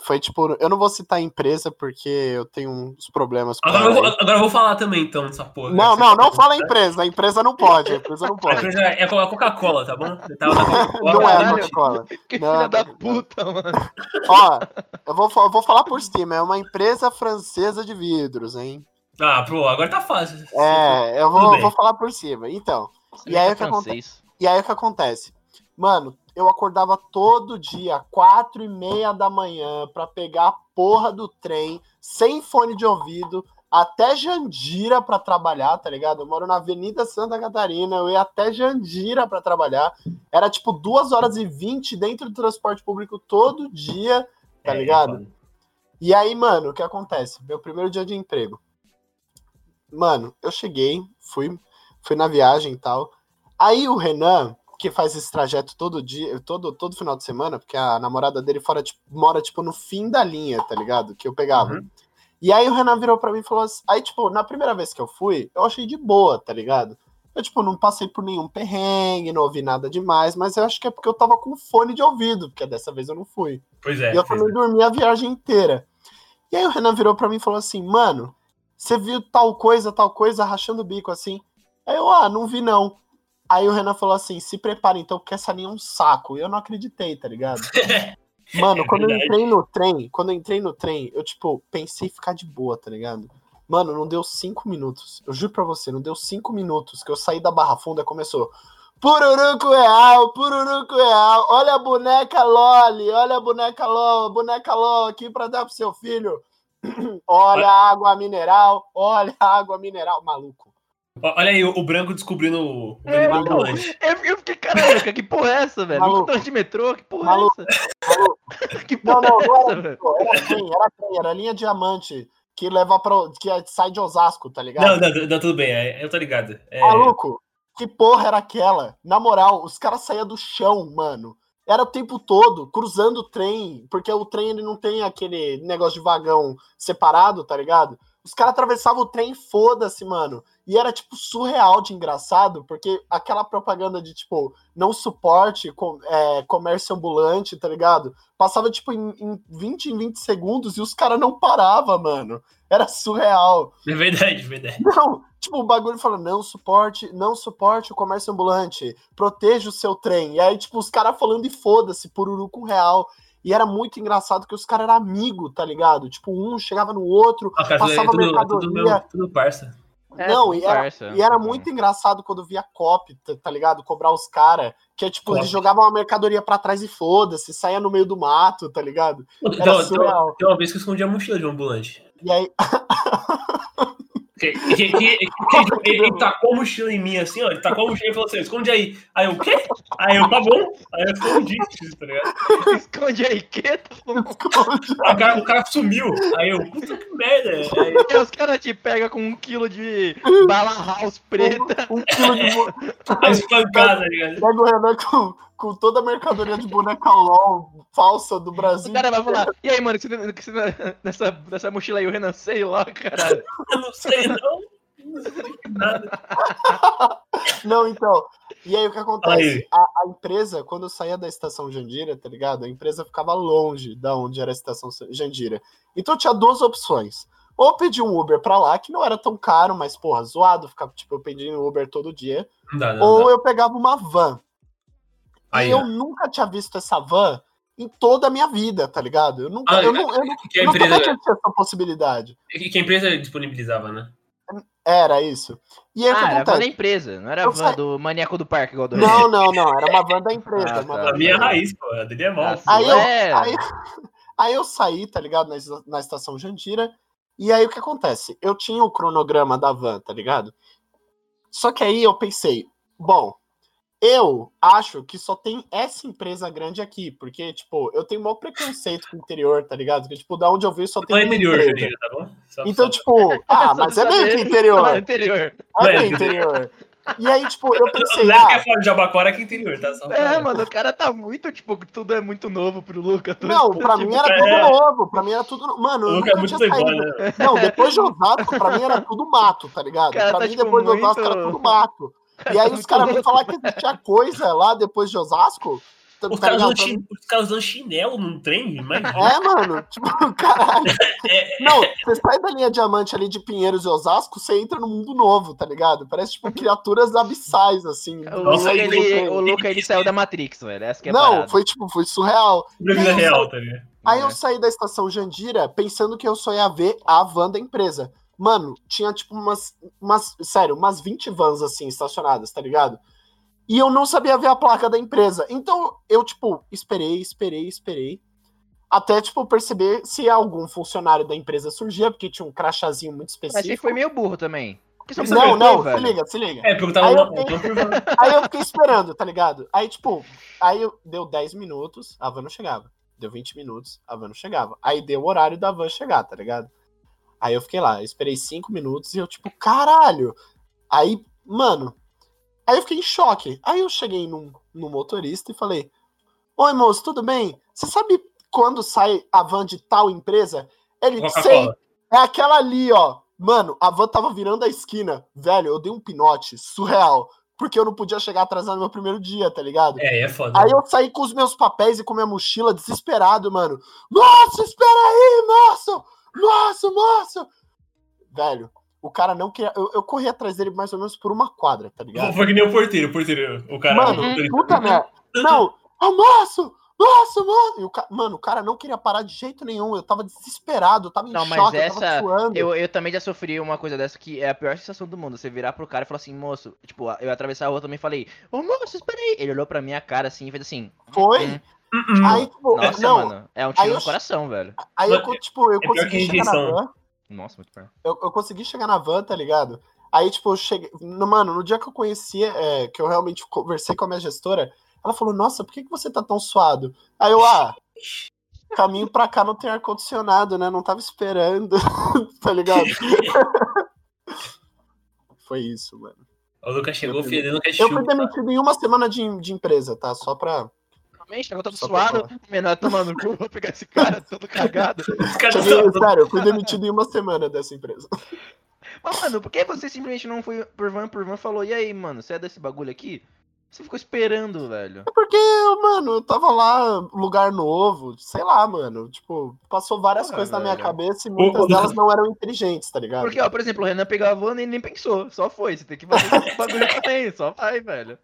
Foi tipo, eu não vou citar a empresa porque eu tenho uns problemas com Agora eu, vou, agora eu vou falar também, então, dessa porra. Não, não, não fala a empresa. A empresa não pode. A empresa não A pode. empresa é a Coca-Cola, tá bom? Você tava na Coca-Cola. Não é a. Coca-Cola. (laughs) Que Não, filha da puta, mano. Ó, eu vou, eu vou falar por cima. É uma empresa francesa de vidros, hein? Ah, pô, agora tá fácil. É, eu vou, vou falar por cima. Então, E aí, o que francês. e aí o que acontece? Mano, eu acordava todo dia, quatro e meia da manhã, pra pegar a porra do trem, sem fone de ouvido, até Jandira pra trabalhar, tá ligado? Eu moro na Avenida Santa Catarina, eu ia até Jandira pra trabalhar. Era tipo duas horas e vinte dentro do transporte público todo dia, tá É, ligado? E aí, mano, o que acontece? Meu primeiro dia de emprego. Mano, eu cheguei, fui, fui na viagem e tal. Aí o Renan, que faz esse trajeto todo dia, todo, todo final de semana, porque a namorada dele fora, tipo, mora, tipo, no fim da linha, tá ligado? Que eu pegava. Uhum. E aí o Renan virou pra mim e falou assim. Aí, tipo, na primeira vez que eu fui, eu achei de boa, tá ligado? Eu, tipo, não passei por nenhum perrengue, não ouvi nada demais, mas eu acho que é porque eu tava com fone de ouvido, porque dessa vez eu não fui. Pois é. E eu também dormi a viagem inteira. E aí o Renan virou pra mim e falou assim, mano, você viu tal coisa, tal coisa, rachando o bico assim? Aí eu, ah, não vi não. Aí o Renan falou assim, se prepara então, porque essa linha é um saco. E eu não acreditei, tá ligado? (laughs) Mano, É quando eu entrei no trem, quando eu entrei no trem, eu, tipo, pensei em ficar de boa, tá ligado? Mano, não deu cinco minutos. Eu juro pra você, não deu cinco minutos que eu saí da Barra Funda e começou. Pururuco real, pururuco real. Olha a boneca Loli, olha a boneca LOL, boneca LOL aqui pra dar pro seu filho. (clears throat) olha a água mineral, olha a água mineral. Maluco. Olha aí, o, branco descobrindo o É, vendedor então, ambulante. eu, eu fiquei, caralho, cara, que porra é essa, velho? Maluco. Motorista de metrô, que porra Maluco. é essa? (laughs) que Não, porra não, é não essa, era, velho? era trem, era trem, era linha diamante que leva para que sai de Osasco, tá ligado? Não, não, não, tudo bem, é, eu tô ligado. É, Maluco, que porra era aquela? Na moral, os caras saíam do chão, mano. Era o tempo todo cruzando o trem, porque o trem ele não tem aquele negócio de vagão separado, tá ligado? Os caras atravessavam o trem, foda-se, mano. E era, tipo, surreal de engraçado, porque aquela propaganda de, tipo, não suporte com- é, comércio ambulante, tá ligado? Passava, tipo, em, em 20 em 20 segundos e os caras não paravam, mano. Era surreal. é verdade, é verdade. Não, tipo, o bagulho fala, não suporte, não suporte o comércio ambulante, proteja o seu trem. E aí, tipo, os caras falando e foda-se, pururu com real. E era muito engraçado que os caras eram amigos, tá ligado? Tipo, um chegava no outro, Ah, cara, tudo, é Passava tudo, é tudo, mercadoria. meu, tudo parça. É, não, tudo e era, parça. e era muito engraçado quando via cop, tá, tá ligado? Cobrar os caras, que é tipo, Cop. eles jogavam a mercadoria pra trás e foda-se, saia no meio do mato, tá ligado? Tem, Era tem- surreal. tem uma vez que eu escondi a mochila de um ambulante. E aí, (laughs) Ele, tacou a mochila em mim assim, ó. Ele tacou a mochila e falou assim: esconde aí. Aí eu, o quê? Aí eu, tá bom. Aí eu escondi, tá ligado? Esconde aí, que tá bom. Aí o cara, o cara sumiu. Aí eu, puta que merda. Aí, Aí os caras te pegam com um quilo de bala house preta. um quilo de. aí espancada, tá ligado? Pega o Renan com, com toda a mercadoria de boneca LOL falsa do Brasil. O cara vai falar, e aí, mano, que você, que você- (laughs) nessa, nessa mochila aí, o Renan, sei lá, caralho. (laughs) Eu não sei, não. Não sei nada. (laughs) Não, então. E aí o que acontece? A, a empresa, quando eu saía da estação Jandira, tá ligado? A empresa ficava longe da onde era a estação Jandira. Então tinha duas opções. Ou pedir um Uber pra lá, que não era tão caro, mas, porra, zoado, ficava, tipo, eu pedindo Uber todo dia. Não dá, não ou dá. eu pegava uma van. Aí, e eu nunca tinha visto essa van em toda a minha vida, tá ligado? Eu nunca, Ah, eu não, eu Que a eu empresa, que tinha essa possibilidade. que que a empresa disponibilizava, né? Era isso. E aí Ah, era a van da empresa, não era a Eu van sei. do maníaco do parque, igual do. Não, não, não. Era uma van da empresa. Ah, tá. van A minha empresa. raiz, pô. A dele é mal. Ah, Aí eu, É. aí, (laughs) aí eu saí, tá ligado? Na, na estação Jandira. E aí o que acontece? Eu tinha o cronograma da van, tá ligado? Só que aí eu pensei, bom, eu acho que só tem essa empresa grande aqui, porque, tipo, eu tenho maior preconceito com o interior, tá ligado? Porque, tipo, da onde eu vi só tem Não é empresa. Janira, tá bom? Só- Então, só- tipo, ah, mas é meio que interior. Ah, interior. É meio interior. E aí, tipo, eu (laughs) pensei, Não é ah, é fora de Jabaquara que é interior, tá? Só É, mano, o cara tá muito, tipo, tudo é muito novo pro Lucas. tudo, não, tipo, pra mim era é. tudo novo, pra mim era tudo. no- Mano, O eu Luca é muito playboy, né? Não, depois de Osasco, pra mim era tudo mato, tá ligado? Cara, pra tá, mim, tipo, depois de Osasco era muito- tudo mato. E aí os caras vêm louco. falar que tinha coisa lá depois de Osasco, tá Os caras ligado? usando, chi- os caras usando chinelo num trem, imagina. É, mano, tipo, (laughs) caralho. É, Não, você sai da linha diamante ali de Pinheiros e Osasco, você entra no mundo novo, tá ligado? Parece, tipo, criaturas abissais, assim. O Nossa, Luca, Aí, ele, o Luca, ele saiu da Matrix, velho. Essa que é Não, parada. foi, tipo, foi surreal. pra vida real, tá ligado? Aí É. eu saí da estação Jandira pensando que eu só ia ver a van da empresa. Mano, tinha tipo umas, umas. Sério, umas 20 vans assim estacionadas, tá ligado? E eu não sabia ver a placa da empresa. Então eu, tipo, esperei, esperei, esperei. Até, tipo, perceber se algum funcionário da empresa surgia, porque tinha um crachazinho muito Mas específico. foi meio burro também. Não, perguntou, não, se velho? liga, se liga. É, porque eu tava Aí eu eu (laughs) tava- Aí eu fiquei esperando, tá ligado? Aí, tipo, aí eu, deu 10 minutos, a van não chegava. Deu 20 minutos, a van não chegava. Aí deu o horário da van chegar, tá ligado? Aí eu fiquei lá, esperei 5 minutos e eu, tipo, caralho! Aí, mano, aí eu fiquei em choque. Aí eu cheguei num, num motorista e falei: Oi, moço, tudo bem? Você sabe quando sai a van de tal empresa? Ele, sei, é aquela ali, ó. Mano, a van tava virando a esquina. Velho, eu dei um pinote surreal. Porque eu não podia chegar atrasado no meu primeiro dia, tá ligado? É, é foda. Aí eu saí com os meus papéis e com minha mochila, desesperado, mano. Nossa, espera aí, moço! Nossa, moço! Velho, o cara não queria. Eu, eu corri atrás dele mais ou menos por uma quadra, tá ligado? Foi que nem o porteiro, o porteiro, o cara. Mano, motorista. puta merda. Não, ô moço! Nossa, mano! E o ca... Mano, o cara não queria parar de jeito nenhum. Eu tava desesperado, eu tava em Não, mas choque, eu essa- tava suando. Eu, eu também já sofri uma coisa dessa que é a pior sensação do mundo. Você virar pro cara e falar assim, moço, tipo, eu atravessar a rua também e falei, ô moço, espera aí. Ele olhou pra minha cara assim e fez assim. Foi? hum. Hum, Aí, tipo, Nossa, não, mano, é um tiro eu- no coração, velho. aí eu, tipo, eu É consegui chegar na van. Nossa, muito pior. eu, eu consegui chegar na van, tá ligado? Aí, tipo, eu cheguei. no- Mano, no dia que eu conhecia, é, que eu realmente conversei com a minha gestora, ela falou: Nossa, por que, que você tá tão suado? Aí eu, ah, caminho pra cá não tem ar-condicionado, né? Não tava esperando, (laughs) tá ligado? (laughs) Foi isso, mano. O Lucas chegou Eu fui- fedendo Eu fui demitido em uma semana de, de empresa, tá? Só pra. Também, chegou todo Só suado. Menor tomando no cu, vou pegar esse cara todo cagado. Cheguei, só- sério, eu fui demitido em uma semana dessa empresa. Mas, mano, por que você simplesmente não foi por van por van e falou, e aí, mano, você é desse bagulho aqui? Você ficou esperando, velho. É porque, mano, eu tava lá, lugar novo, sei lá, mano. Tipo, passou várias Porra, coisas na minha velho. cabeça e muitas delas não eram inteligentes, tá ligado? Porque, ó, por exemplo, o Renan pegou a van e nem pensou, só foi. Você tem que fazer esse bagulho (laughs) também, só vai, velho.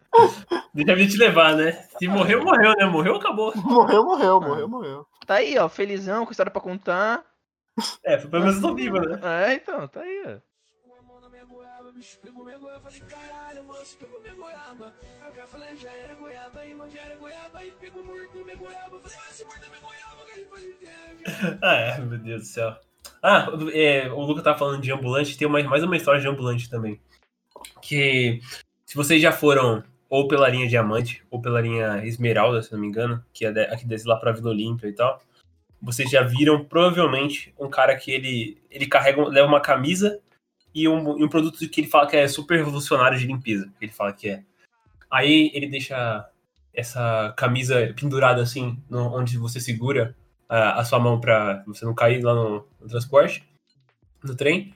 Deixa a vida te levar, né? Se morreu, morreu, né? Morreu, acabou. Morreu, morreu, Ah. morreu, morreu. Tá aí, ó, felizão, com história pra contar. É, pelo menos eu tô vivo, né? É, então, tá aí, ó. Goiaba, bicho pegou minha goiaba. Falei, caralho, moço, pegou minha goiaba. Aí o cara falou, já era goiaba, aí, mano, já era goiaba. Aí pegou, minha goiaba. Falei, ah, minha goiaba, ele Ah, (laughs) é, meu Deus do céu. Ah, é, o Lucas tava falando de ambulante, tem uma, mais uma história de ambulante também. Que se vocês já foram ou pela linha Diamante ou pela linha Esmeralda, se não me engano, que é aqui desce lá pra Vila Olímpia e tal, vocês já viram provavelmente um cara que ele, ele carrega, leva uma camisa e um, e um produto que ele fala que é super revolucionário de limpeza, que ele fala que é. Aí ele deixa essa camisa pendurada assim, no- onde você segura a, a sua mão pra você não cair lá no, no transporte, no trem.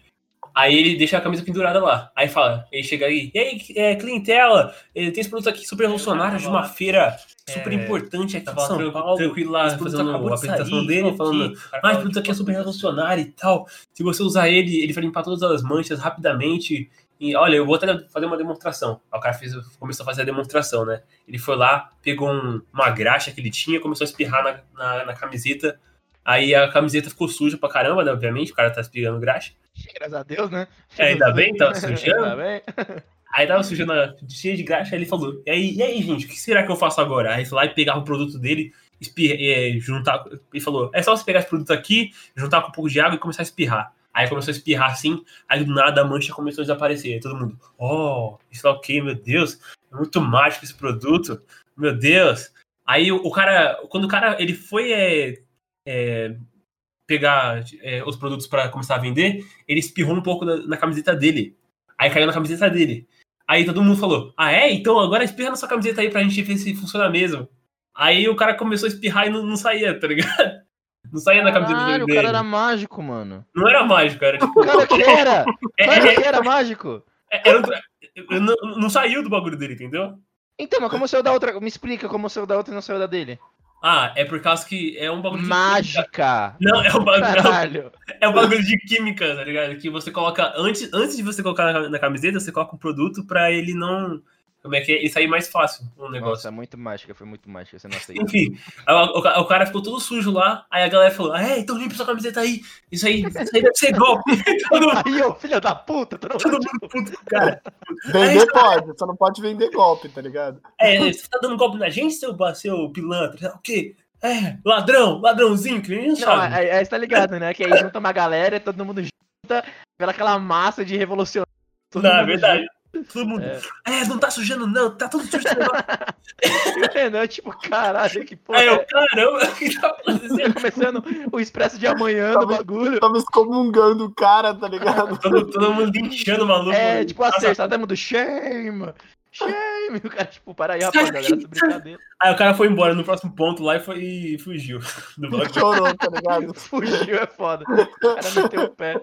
Aí ele deixa a camisa pendurada lá. Aí fala, ele chega aí, e aí, é, clientela, eh, tem esse produto aqui super revolucionário de uma feira super É, importante aqui tava em São tranquilo- Paulo. tranquilo lá, fazendo a de apresentação sair, dele, falando. Ah, esse produto aqui é super revolucionário e tal. Se você usar ele, ele vai limpar todas as manchas rapidamente. E olha, eu vou até fazer uma demonstração. Aí o cara fez, começou a fazer a demonstração, né? Ele foi lá, pegou um- uma graxa que ele tinha, começou a espirrar na, na, na camiseta. Aí a camiseta ficou suja pra caramba, né? Obviamente, o cara tá espirrando graxa. Graças a Deus, né? É, ainda bem, (laughs) Ainda sujando. bem. Aí tava sujando, a- cheio de graxa, aí ele falou, e aí, e aí, gente, o que será que eu faço agora? Aí foi lá e pegava o produto dele, espirra, é, juntar, ele falou, é só você pegar esse produto aqui, juntar com um pouco de água e começar a espirrar. Aí começou a espirrar assim, aí do nada a mancha começou a desaparecer. Aí todo mundo, oh, isso é o quê, meu Deus? É muito mágico esse produto, meu Deus. Aí o, o cara, quando o cara, ele foi é, é, pegar é, os produtos para começar a vender, ele espirrou um pouco na, na camiseta dele. Aí caiu na camiseta dele. Aí todo mundo falou: Ah, é? Então agora espirra na sua camiseta aí pra gente ver se funciona mesmo. Aí o cara começou a espirrar e não, não saía, tá ligado? (laughs) Não saía na camiseta Caralho, o dele. cara era mágico, mano. Não era mágico, era tipo. O cara que era! (laughs) é- cara é- que era mágico! é- era não, não saiu do bagulho dele, entendeu? Então, mas como saiu da outra? Me explica como saiu da outra e não saiu da dele. Ah, é por causa que é um bagulho de Mágica! Não, é um bagulho, Caralho! é um bagulho de química, tá ligado? Que você coloca. Antes, antes de você colocar na, na camiseta, você coloca um produto pra ele não. Como é que é? Ele sair mais fácil no negócio. Nossa, muito mágica, foi muito mágica, você não aceita. Enfim, aí o, o- o cara ficou todo sujo lá, aí a galera falou, é, então limpa sua camiseta aí, isso aí, isso aí deve ser golpe. (laughs) todo, Aí, ô filho da puta, todo todo mundo... puto cara. Vender pode, só não pode vender golpe, tá ligado? É, você tá dando golpe na gente, seu, seu pilantra? O quê? É, ladrão, ladrãozinho, que nem Não, sabe. aí, aí você tá ligado, né? Que aí junta uma galera, todo mundo junta, pela aquela massa de revolucionário. Não, é verdade. Todo mundo, É. é. não tá sujando não, tá tudo sujo. esse negócio." junto. E o Renan, tipo, caralho, que porra. Aí é eu, caramba, o que tá (laughs) acontecendo? Começando o expresso de amanhã do Tava- bagulho. Tava excomungando o cara, tá ligado? Todo, todo mundo linchando o maluco. É, tipo a Nossa, sexta, todo mundo shame, shame. O cara, tipo, para aí, rapaziada, era essa brincadeira. Aí o cara foi embora no próximo ponto lá e foi e fugiu (laughs) do bagulho. Chorou, tá ligado? (laughs) Fugiu, é foda. O cara meteu o pé.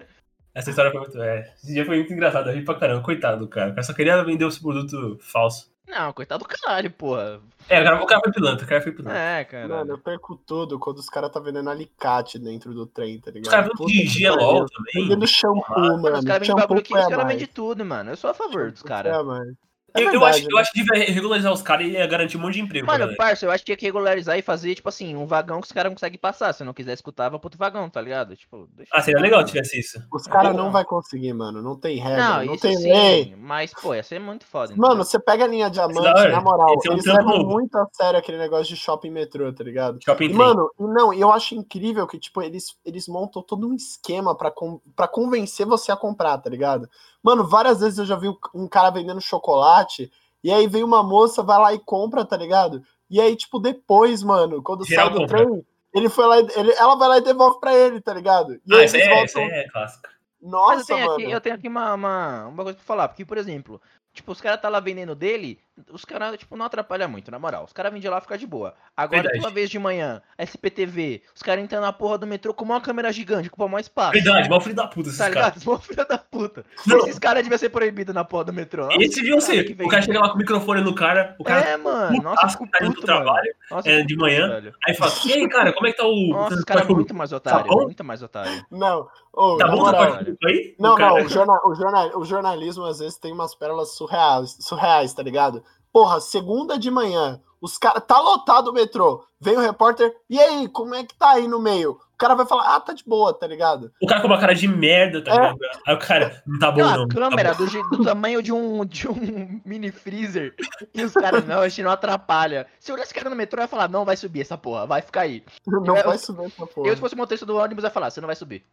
Essa história foi muito. É, esse dia foi muito engraçado, eu ri pra caramba, coitado do cara. O cara só queria vender esse produto falso. Não, coitado do caralho, porra. É, o cara, o cara foi pilantra, o cara foi pilantra. É, cara. Mano, eu perco tudo quando os caras tá vendendo alicate dentro do trem, tá ligado? Os caras gelol pariu. também. Vendendo shampoo, Mano, mano. os caras vendem bagulho aqui, os caras mais. vendem tudo, mano. Eu sou a favor dos caras. a mais. É eu, eu verdade, acho, eu né? acho que devia regularizar os caras e ia garantir um monte de emprego. Mano, parça, eu acho que tinha que regularizar e fazer, tipo assim, um vagão que os caras não conseguem passar. Se não quiser escutar, vai pro outro vagão, tá ligado? Tipo, deixa. Ah, seria legal se tivesse isso. Os caras não vai conseguir, mano. Não tem regra, Não, não, isso tem sim, lei. mas, pô, ia ser muito foda. Mano, entendeu? você pega a linha diamante, na moral, é um eles levam novo. muito a sério aquele negócio de shopping metrô, tá ligado? Shopping E, mano, e não, e eu acho incrível que, tipo, eles, eles montam todo um esquema pra, con pra convencer você a comprar, tá ligado? Mano, várias vezes eu já vi um cara vendendo chocolate, e aí vem uma moça, vai lá e compra, tá ligado? E aí, tipo, depois, mano, quando Geral sai do compra. trem, ele foi lá, e- ele, ela vai lá e devolve pra ele, tá ligado? E Ah, aí isso é, voltam. isso é clássico. Mas eu Nossa, tenho, mano. aqui, eu tenho aqui uma, uma, uma coisa pra falar, porque, por exemplo, tipo, os caras tá lá vendendo dele, os caras, tipo, não atrapalham muito, na moral. Os caras vendem lá e fica de boa. Agora, Verdade. uma vez de manhã, SPTV, os caras entram na porra do metrô com uma câmera gigante, com maior espaço. Verdade, mal filho da puta esses Tá caras. (laughs) Mó filha da puta. Não. Esses caras deviam ser proibidos na porra do metrô. Nossa, Esse deviam que ser. vem- O cara chega lá com o microfone no cara, o cara É, mano. Nossa, fico tá indo puto, pro trabalho, Nossa, é, de puto, manhã. velho. aí fala, e aí, cara, como é que tá o. Nossa, os o caras é muito mais otário. Tá muito mais otário. Não, ô, Tá bom moral, aí? Não, O cara- não, o, jorna- o jorna- o jornalismo às vezes tem umas pérolas surreais, surreais, tá ligado? Porra, segunda de manhã, os caras. Tá lotado o metrô. Vem o repórter, e aí, como é que tá aí no meio? O cara vai falar, ah, tá de boa, tá ligado? O cara com uma cara de merda, tá É. ligado? Aí o cara, não tá bom Aquela não. tá câmera bom. do, do tamanho de um, de um (laughs) mini freezer. E os caras, não, a gente não atrapalha. Se eu olhar esse cara no metrô, eu ia falar, não vai subir essa porra, vai ficar aí. Não Eu- vai subir essa porra. Eu, se fosse o motorista do ônibus, ia falar, você não vai subir.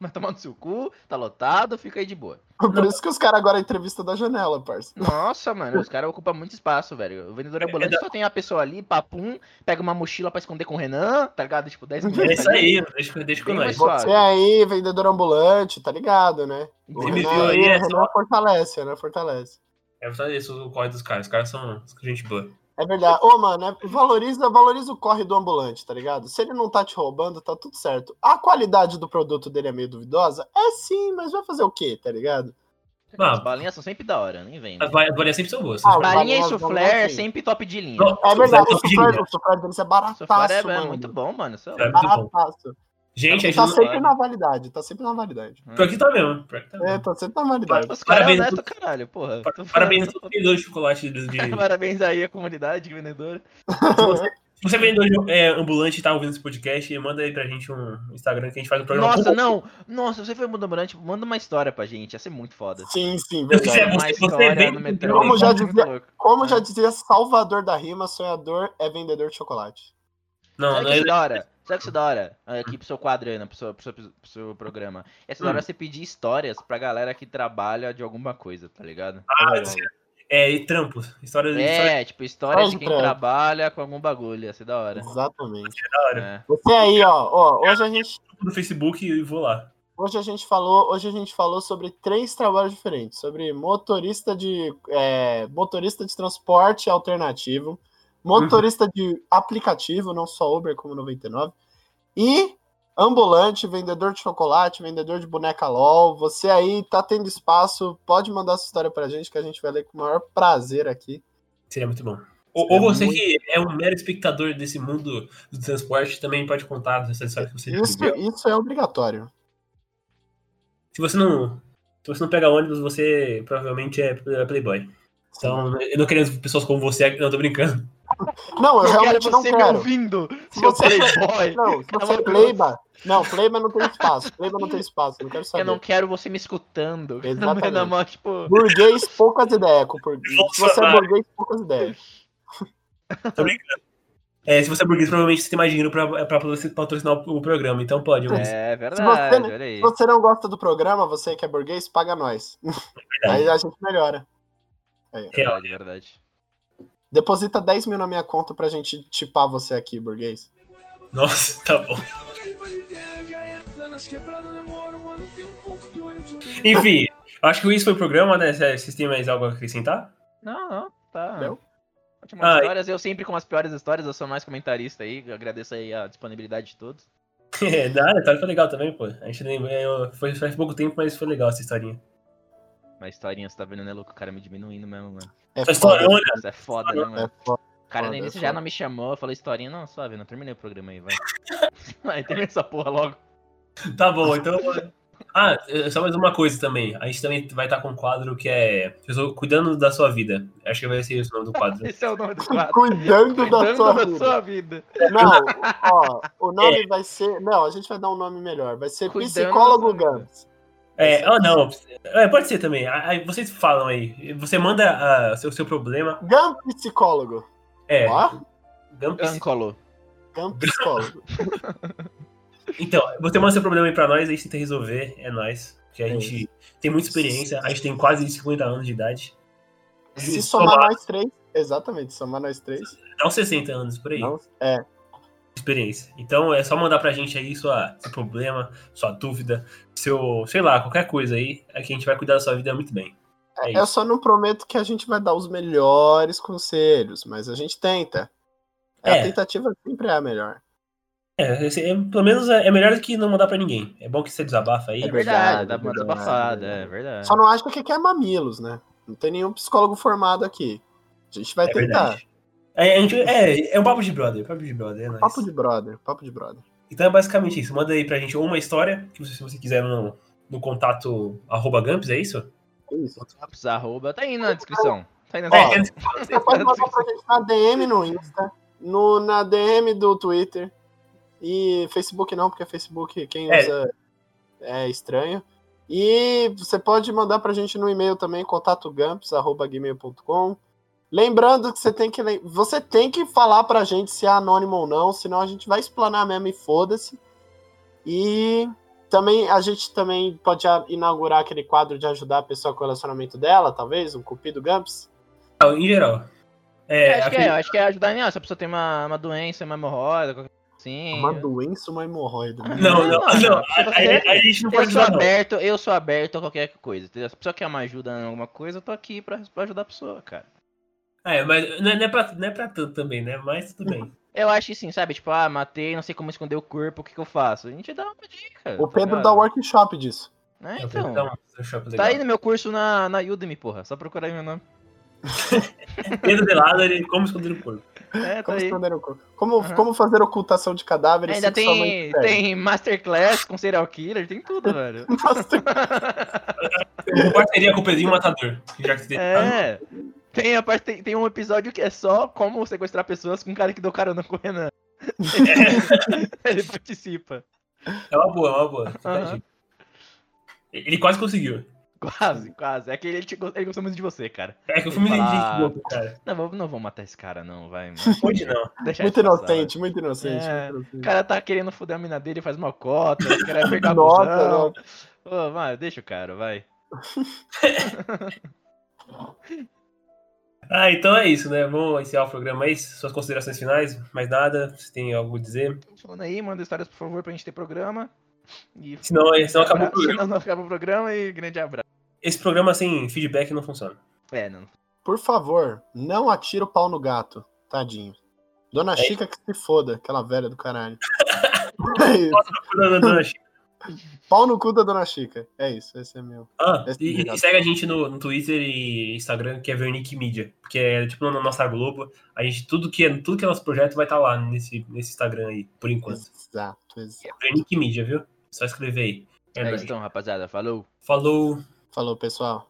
Vai tomar no seu cu, tá lotado, fica aí de boa. Por isso que os caras agora entrevista da janela, parça. Nossa, mano, os caras ocupam muito espaço, velho. O vendedor ambulante só tem a pessoa ali, papum, pega uma mochila pra esconder com o Renan, tá ligado? Tipo, 10 minutos. É isso aí, deixa, deixa com nós. Você aí, vendedor ambulante, tá ligado, né? O Você me Renan viu aí, aí, é o Renan só- fortalece, né? Fortalece. É só isso, o corre dos caras. Os caras são gente boa. É verdade. Ô, mano, é- valoriza, valoriza o corre do ambulante, tá ligado? Se ele não tá te roubando, tá tudo certo. A qualidade do produto dele é meio duvidosa? É sim, mas vai fazer o quê, tá ligado? Ah, As balinhas são sempre da hora, nem vem. As va- varinhas sempre são boas. Ah, Balinhas Balinha e soufflé é sim. sempre top de linha. Não, É verdade, o Soufflé é suflé, top o suflé deles é barataço, Soufflé é, é mano. muito bom, mano. É É muito bom. Barataço. A gente tá não... sempre na validade, tá sempre na validade. Pior que tá mesmo. Pior que tá É, tá sempre na validade. Os é Parabéns a honesto, caralho, porra. Parabéns a falando- todos os vendedores de chocolate de... (laughs) Parabéns aí à comunidade vendedora. (laughs) Se você é vendedor de, é, ambulante e tá ouvindo esse podcast, manda aí pra gente um Instagram que a gente faz um programa. Nossa, não! Nossa, você foi ambulante, manda uma história pra gente, ia ser muito foda. Sim, sim, Se você- verdade. Uma você história vem no metrô. Como já muito dizia-. Como É. já dizia Salvador da Rima, sonhador é vendedor de chocolate. Não, Sabe não é... é da hora? Sabe que isso é da hora? Aqui pro seu quadro, Ana, pro seu, pro seu, pro seu programa. Essa da hora é você pedir histórias pra galera que trabalha de alguma coisa, tá ligado? Ah, é, e trampos. História de história É, tipo, histórias Faz de de quem trampo. trabalha com algum bagulho, ia ser da hora. Exatamente. da hora. É. Você aí, ó, ó, hoje a gente No Facebook e vou lá. Hoje a gente falou, hoje a gente falou sobre três trabalhos diferentes, sobre motorista de é, motorista de transporte alternativo, motorista de aplicativo, não só Uber como 99, e ambulante, vendedor de chocolate, vendedor de boneca LOL. Você aí tá tendo espaço, pode mandar sua história pra gente que a gente vai ler com o maior prazer aqui. Seria muito bom. Ou, ou você muito- que é um mero espectador desse mundo do transporte também pode contar essa história que você Isso, isso é obrigatório. Se você não. Se você não pega ônibus, você provavelmente é playboy. Então, eu não querendo pessoas como você, não tô brincando. Não, eu Eu quero realmente não você me quero. ouvindo, Se seu você playboy. (laughs) Não, se você é playba. Não, playba não tem espaço. Playba não tem espaço. Não quero saber. Eu não quero você me escutando. (laughs) Exatamente. Da mão, tipo... Burguês, poucas ideias. com por- Se você é burguês, poucas ideias. (laughs) Tô brincando. É, se você é burguês, provavelmente você tem mais dinheiro pra, pra patrocinar o, programa, então pode, mas. É você verdade, não- olha aí. Se você não gosta do programa, você que é burguês, paga nós. Aí a gente melhora. Real. Verdade, verdade. Deposita 10 mil na minha conta pra gente tipar você aqui, burguês. Nossa, tá bom. Enfim, acho que isso foi o programa, né? Vocês têm mais algo a acrescentar? Não, não, tá. Deu? Ótimas Ah, histórias, eu sempre com as piores histórias, eu sou mais comentarista aí, eu agradeço aí a disponibilidade de todos. (laughs) É, nada, tá, foi legal também, pô. A gente nem. é, Foi faz pouco tempo, mas foi legal essa historinha. Mas historinha, você tá vendo, né, louco? O cara me diminuindo mesmo, mano. É foda. história, Isso é foda, né, É mano? foda. O cara no foda, início é já não me chamou, falou historinha, não, suave, não terminei o programa aí, vai. (laughs) vai, termina essa porra logo. Tá bom, então. Ah, é, só mais uma coisa também. A gente também vai estar com um quadro que é Cuidando da Sua Vida. Acho que vai ser esse o nome do quadro. (laughs) Esse é o nome do quadro. Cuidando, da Cuidando sua da vida. sua vida. Não, (laughs) ó, o nome vai ser. Não, a gente vai dar um nome melhor. Vai ser Cuidando Psicólogo da. Gantz. É, ah, não. É, pode ser também. Aí vocês falam aí. Você manda ah, seu, seu problema. Gam Psicólogo. É. Ó, Gumps. Ancolo. Gam Psicólogo. (laughs) Então, você manda seu problema aí pra nós, a gente tenta resolver. É nóis. Porque a É gente tem muita experiência. A gente tem quase 50 anos de idade. Se somar nós três. Exatamente, somar nós três. Dá uns 60 anos por aí. Não, é. Experiência. Então é só mandar pra gente aí sua, seu problema, sua dúvida, seu, sei lá, qualquer coisa aí, é que a gente vai cuidar da sua vida muito bem. É Eu isso. só não prometo que a gente vai dar os melhores conselhos, mas a gente tenta. É. A tentativa sempre é a melhor. É, esse- é, pelo menos é, é melhor do que não mandar pra ninguém. É bom que você desabafa aí. É É verdade, dá uma verdade, desabafada, verdade. é verdade. Só não acha que quer mamilos, né? Não tem nenhum psicólogo formado aqui. A gente vai É tentar. verdade. É, a gente- é, é um papo de brother, papo de brother, é nóis. Papo de brother, papo de brother. Então é basicamente isso. Manda aí pra gente uma história, que você, se você quiser no, no contato arroba Gumps, é isso? É isso. Campos, arroba, tá aí na descrição. Tá aí na Ó, descrição. Você pode mandar pra gente na DM no Insta, no, na DM do Twitter. E Facebook não, porque Facebook quem É. usa é estranho. E você pode mandar pra gente no e-mail também, contatogumps.gmail.com. Lembrando que você tem que você tem que falar pra gente se é anônimo ou não, senão a gente vai explanar mesmo e foda-se. E também a gente também pode a- inaugurar aquele quadro de ajudar a pessoa com o relacionamento dela, talvez, um cupido Gumps. Não, em geral. É, acho, que aquele- é, acho que é ajudar né? se a pessoa tem uma, uma doença, uma hemorroida, qualquer coisa assim. Uma doença, uma hemorroida. Não, não, Não, não. não. Aí a gente não pode Eu sou ajudar, não. aberto, eu sou aberto a qualquer coisa. entendeu? Se a pessoa quer uma ajuda em alguma coisa, eu tô aqui pra, pra ajudar a pessoa, cara. É, mas não é, não é, pra, não é pra tanto também, né? Mas tudo bem. Eu acho que sim, sabe? Tipo, ah, matei, não sei como esconder o corpo, o que, que eu faço? A gente dá uma dica. O tá Pedro ligado? dá workshop disso. É, Eu então. shopping Tá aí no meu curso na, na Udemy, porra. Só procurar aí meu nome. (laughs) Pedro Delado, ele como esconder o corpo. É, tá Como, aí. esconder o corpo. como, Aham. como fazer ocultação de cadáveres Ainda tem, tem Masterclass com serial killer, tem tudo, (laughs) velho. Master- Uma parceria com o Pedrinho Matador. Já que você É. Tem, a parte, tem, tem um episódio que é só como sequestrar pessoas com um cara que deu carona com o Renan. (laughs) Ele participa. É uma boa, é uma boa. Dica. Ele quase conseguiu. Quase, quase. É que ele, te ele gostou muito de você, cara. É que eu fui de louco, cara. Não, vamos, não vamos matar esse cara, não, vai, mano. Hoje não. Deixa Muito inocente, muito inocente. É, muito O inocente. cara tá querendo foder a mina dele, faz uma cota, quer pegar (laughs) Nossa, busão. Ô, vai, deixa o cara, vai. (laughs) Ah, então é isso, né? Vamos encerrar o programa aí. Suas considerações finais? Mais nada? Você tem algo a dizer? Falando aí, manda histórias, por favor, pra gente ter programa. E Senão, senão acabou o programa. senão (laughs) não acaba o programa e grande abraço. Esse programa sem feedback não funciona. É, não. Por favor, não atira o pau no gato. Tadinho. Dona É Chica que se foda, aquela velha do caralho. (laughs) É isso. Dona- dona Chica. Pau no cu da Dona Chica. É isso, esse é meu. Ah, Esse e, recado. e segue a gente no, no Twitter e Instagram, que é Vernick Media. Porque é tipo na nossa Globo. A gente, tudo que é, tudo que é nosso projeto vai estar lá nesse, nesse Instagram aí, por enquanto. Exato, exato. Vernick Media, viu? Só escrever aí. É É então, rapaziada. Falou. Falou. Falou, pessoal.